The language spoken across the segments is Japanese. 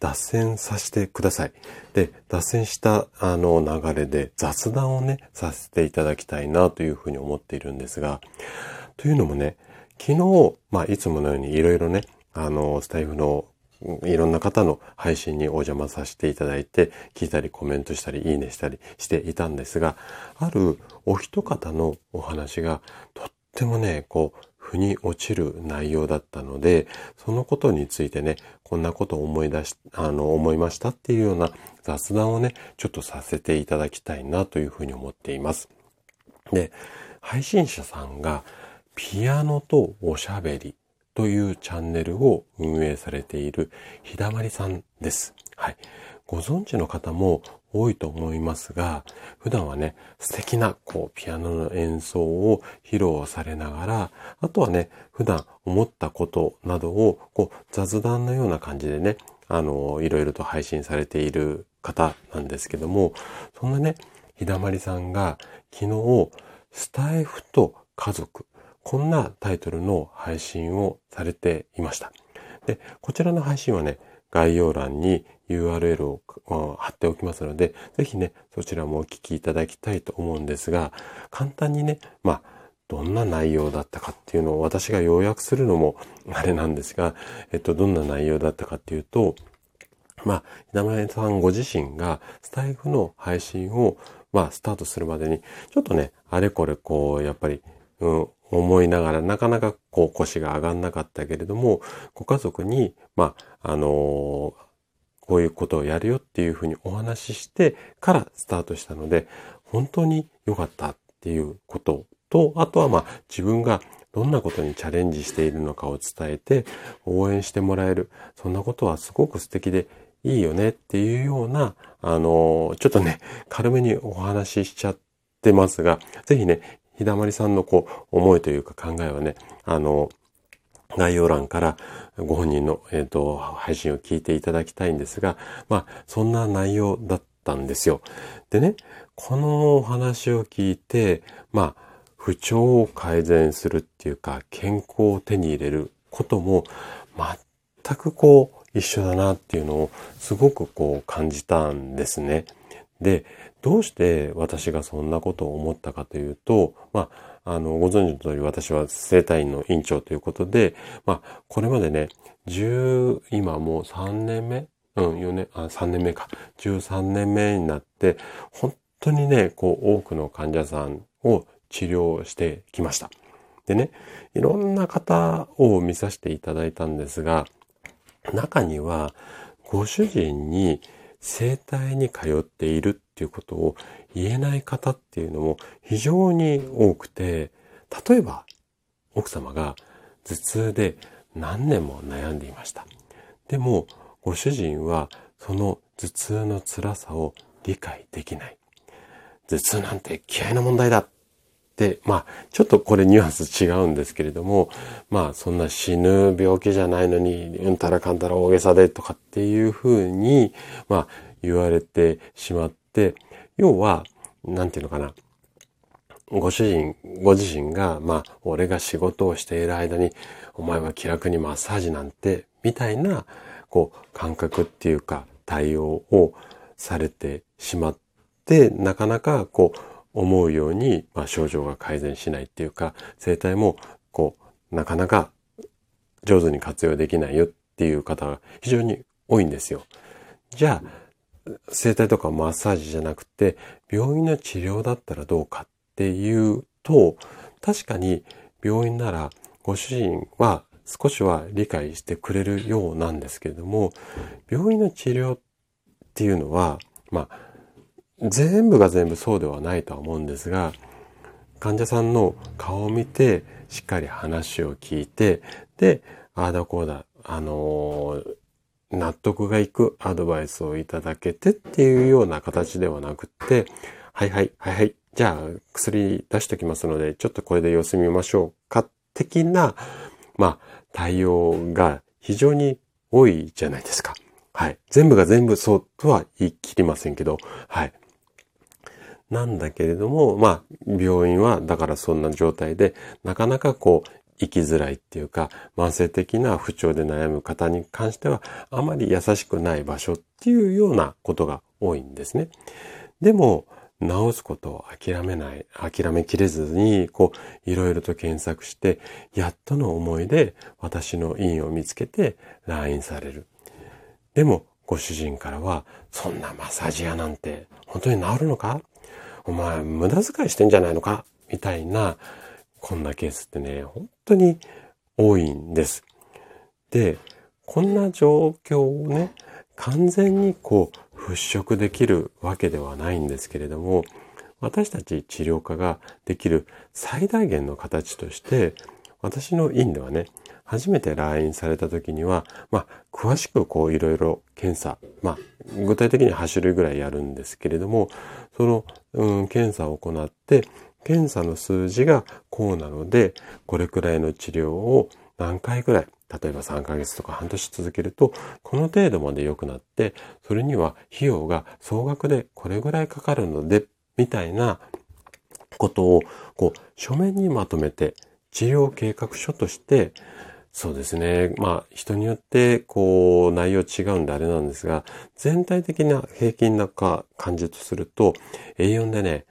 脱線させてください。で、脱線したあの流れで雑談をね、させていただきたいなというふうに思っているんですが、というのもね、昨日、まあいつものようにいろいろね、あの、スタイフのいろんな方の配信にお邪魔させていただいて、聞いたりコメントしたり、いいねしたりしていたんですが、あるお一方のお話がとってもね、こう、腑に落ちる内容だったので、そのことについてね、こんなことを思い出し、あの、思いましたっていうような雑談をね、ちょっとさせていただきたいなというふうに思っています。で、配信者さんが、ピアノとおしゃべりというチャンネルを運営されているひだまりさんです。はい。ご存知の方も多いと思いますが、普段はね、素敵なこうピアノの演奏を披露されながら、あとはね、普段思ったことなどをこう雑談のような感じでね、あの、いろいろと配信されている方なんですけども、そんなね、ひだまりさんが昨日、スタイフと家族、こんなタイトルの配信をされていました。で、こちらの配信はね、概要欄に URL を貼っておきますので、ぜひね、そちらもお聞きいただきたいと思うんですが、簡単にね、まあ、どんな内容だったかっていうのを私が要約するのもあれなんですが、えっと、どんな内容だったかっていうと、まあ、稲前さんご自身がスタイフの配信を、まあ、スタートするまでに、ちょっとね、あれこれこう、やっぱり、うん、思いながら、なかなかこう腰が上がんなかったけれども、ご家族に、まあ、あの、こういうことをやるよっていうふうにお話ししてからスタートしたので、本当に良かったっていうことと、あとはまあ自分がどんなことにチャレンジしているのかを伝えて応援してもらえる。そんなことはすごく素敵でいいよねっていうような、あの、ちょっとね、軽めにお話ししちゃってますが、ぜひね、ひだまりさんのこう、思いというか考えはね、あの、概要欄からご本人の、えーと、配信を聞いていただきたいんですが、まあ、そんな内容だったんですよ。でね、このお話を聞いて、まあ、不調を改善するっていうか、健康を手に入れることも、全くこう、一緒だなっていうのをすごくこう感じたんですね。で、どうして私がそんなことを思ったかというと、まあ、あの、ご存知の通り私は生体院の院長ということで、まあ、これまでね、10、今もう3年目？うん、4年、あ、3年目か。13年目になって、本当にね、こう、多くの患者さんを治療してきました。でね、いろんな方を見させていただいたんですが、中には、ご主人に生体に通っているっていうことを言えない方っていうのも非常に多くて、例えば奥様が頭痛で何年も悩んでいました。でもご主人はその頭痛の辛さを理解できない。頭痛なんて嫌いな問題だって、まあ、ちょっとこれニュアンス違うんですけれども、まあ、そんな死ぬ病気じゃないのに、うんたらかんたら大げさでとかっていうふうに、まあ、言われてしまって、要は、なんていうのかな。ご主人、ご自身が、まあ、俺が仕事をしている間に、お前は気楽にマッサージなんて、みたいな、こう、感覚っていうか、対応をされてしまって、なかなか、こう、思うように、まあ、症状が改善しないっていうか、生体も、こう、なかなか上手に活用できないよっていう方が非常に多いんですよ。じゃあ、整体とかマッサージじゃなくて、病院の治療だったらどうかっていうと、確かに病院ならご主人は少しは理解してくれるようなんですけれども、病院の治療っていうのは、まあ、全部が全部そうではないとは思うんですが、患者さんの顔を見て、しっかり話を聞いて、で、ああだこうだ、あのー、納得がいくアドバイスをいただけてっていうような形ではなくって、はいはい、はいはい、じゃあ薬出しときますので、ちょっとこれで様子見ましょうか、的な、まあ、対応が非常に多いじゃないですか。はい。全部が全部そうとは言い切りませんけど、はい。なんだけれども、まあ、病院はだからそんな状態で、なかなかこう、生きづらいっていうか、慢性的な不調で悩む方に関しては、あまり優しくない場所っていうようなことが多いんですね。でも、治すことを諦めない、諦めきれずに、こう、いろいろと検索して、やっとの思いで私の院を見つけて来院される。でも、ご主人からは、そんなマッサージ屋なんて本当に治るのかお前無駄遣いしてんじゃないのか？みたいな、こんなケースってね、本当に多いんです。で、こんな状況をね、完全にこう払拭できるわけではないんですけれども、私たち治療家ができる最大限の形として、私の院ではね、初めて来院された時には、まあ、詳しくこういろいろ検査、まあ、具体的に8種類ぐらいやるんですけれども、その、うん、検査を行って、検査の数字がこうなので、これくらいの治療を何回ぐらい、例えば3ヶ月とか半年続けると、この程度まで良くなって、それには費用が総額でこれぐらいかかるので、みたいなことを、こう、書面にまとめて、治療計画書として、そうですね。まあ、人によって、こう、内容違うんであれなんですが、全体的な平均な感じとすると、A4 でね、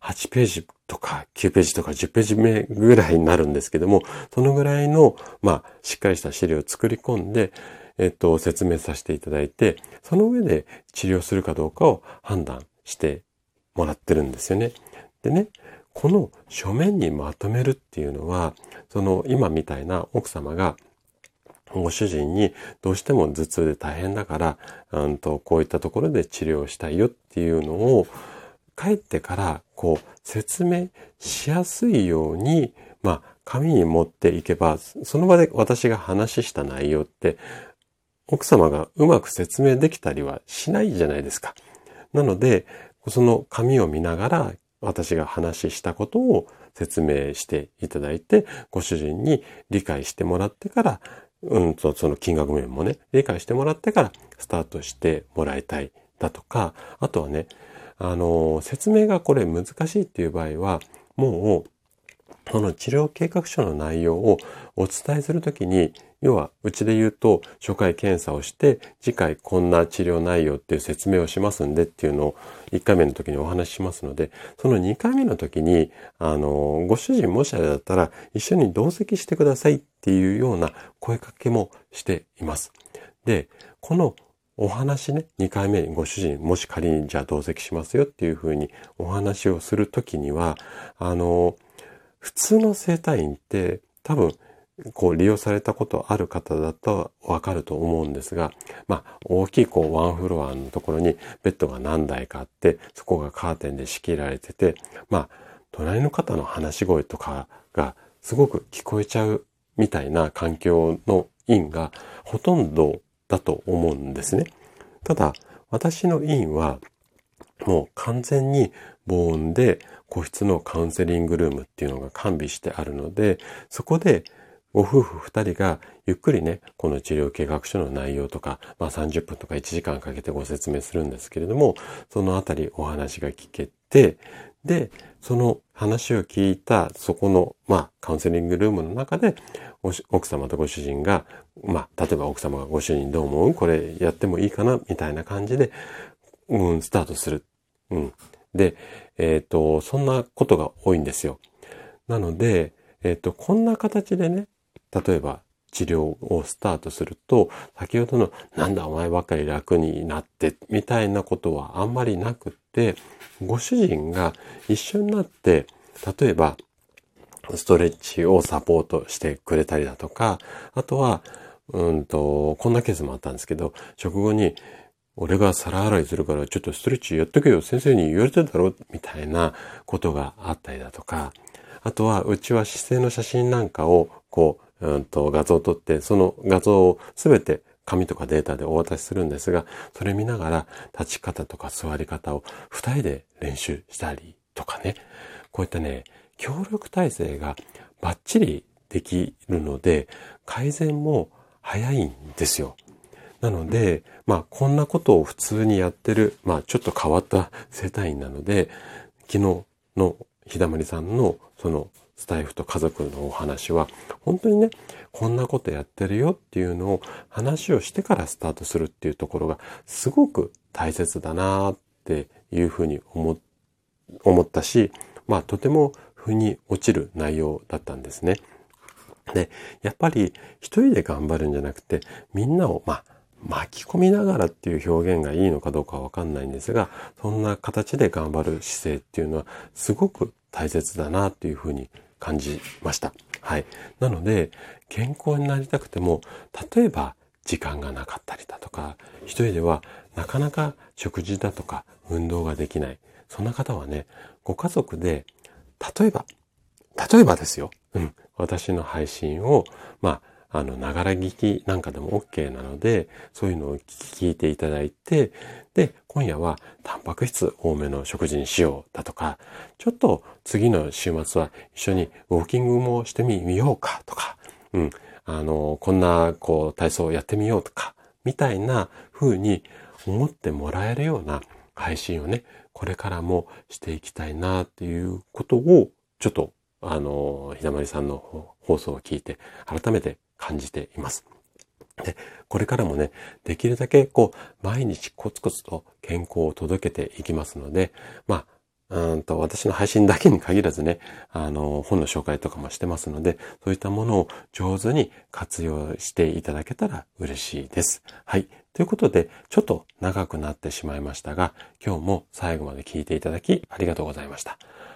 8ページとか9ページとか10ページ目ぐらいになるんですけども、そのぐらいの、まあ、しっかりした資料を作り込んで、えっと、説明させていただいて、その上で治療するかどうかを判断してもらってるんですよね。でね、この書面にまとめるっていうのは、その今みたいな奥様がご主人にどうしても頭痛で大変だから、うんと、こういったところで治療したいよっていうのを帰ってからこう説明しやすいように、まあ紙に持っていけば、その場で私が話した内容って奥様がうまく説明できたりはしないじゃないですか。なので、その紙を見ながら私が話したことを説明していただいて、ご主人に理解してもらってから、うんと、その金額面もね、理解してもらってからスタートしてもらいたいだとか、あとはね、あの、説明がこれ難しいっていう場合は、もう、この治療計画書の内容をお伝えするときに、要は、うちで言うと、初回検査をして、次回こんな治療内容っていう説明をしますんでっていうのを1回目の時にお話ししますので、その2回目の時に、あの、ご主人もしあれだったら一緒に同席してくださいっていうような声かけもしています。で、このお話ね、2回目にご主人、もし仮にじゃあ同席しますよっていうふうにお話をするときには、あの、普通の生体院って多分こう利用されたことある方だとわかると思うんですが、まあ大きいこうワンフロアのところにベッドが何台かあって、そこがカーテンで仕切られてて、まあ隣の方の話し声とかがすごく聞こえちゃうみたいな環境の院がほとんどだと思うんですね。ただ私の院はもう完全に防音で個室のカウンセリングルームっていうのが完備してあるので、そこでご夫婦二人がゆっくりね、この治療計画書の内容とか、まあ30分とか1時間かけてご説明するんですけれども、そのあたりお話が聞けて、で、その話を聞いた、そこの、まあ、カウンセリングルームの中で、奥様とご主人が、まあ、例えば奥様がご主人どう思う？これやってもいいかな？みたいな感じで、うん、スタートする。うん。で、えっ、ー、と、そんなことが多いんですよ。なので、えっ、と、こんな形でね、例えば治療をスタートすると、先ほどのなんだお前ばっかり楽になってみたいなことはあんまりなくって、ご主人が一緒になって、例えばストレッチをサポートしてくれたりだとか、あとは、うんと、こんなケースもあったんですけど、食後に、俺が皿洗いするからちょっとストレッチやっとけよ、先生に言われてただろみたいなことがあったりだとか、あとは、うちは姿勢の写真なんかを、こう、うんと画像を撮って、その画像をすべて紙とかデータでお渡しするんですが、それ見ながら立ち方とか座り方を二人で練習したりとかね、こういったね、協力体制がバッチリできるので、改善も早いんですよ。なので、まあ、こんなことを普通にやってる、まあ、ちょっと変わった生態院なので、昨日のひだまりさんのそのスタイフと家族のお話は、本当にね、こんなことやってるよっていうのを話をしてからスタートするっていうところがすごく大切だなっていうふうに思ったし、まあとても腑に落ちる内容だったんですね。で、やっぱり一人で頑張るんじゃなくて、みんなを、まあ、巻き込みながらっていう表現がいいのかどうかはわかんないんですが、そんな形で頑張る姿勢っていうのはすごく大切だなっていうふうに感じました。はい。なので、健康になりたくても、例えば時間がなかったりだとか、一人ではなかなか食事だとか運動ができない。そんな方はね、ご家族で、例えば、例えばですよ。うん。私の配信を、まあ、あの、ながら聞きなんかでも OK なので、そういうのを聞いていただいて、で、今夜はタンパク質多めの食事にしようだとか、ちょっと次の週末は一緒にウォーキングもしてみようかとか、うん、あの、こんな、こう、体操をやってみようとか、みたいな風に思ってもらえるような配信をね、これからもしていきたいなっていうことを、ちょっと、あの、ひだまりさんの放送を聞いて、改めて感じています。で、これからもね、できるだけこう、毎日コツコツと健康を届けていきますので、まあ、うんと、私の配信だけに限らずね、あの、本の紹介とかもしてますので、そういったものを上手に活用していただけたら嬉しいです。はい。ということで、ちょっと長くなってしまいましたが、今日も最後まで聞いていただきありがとうございました。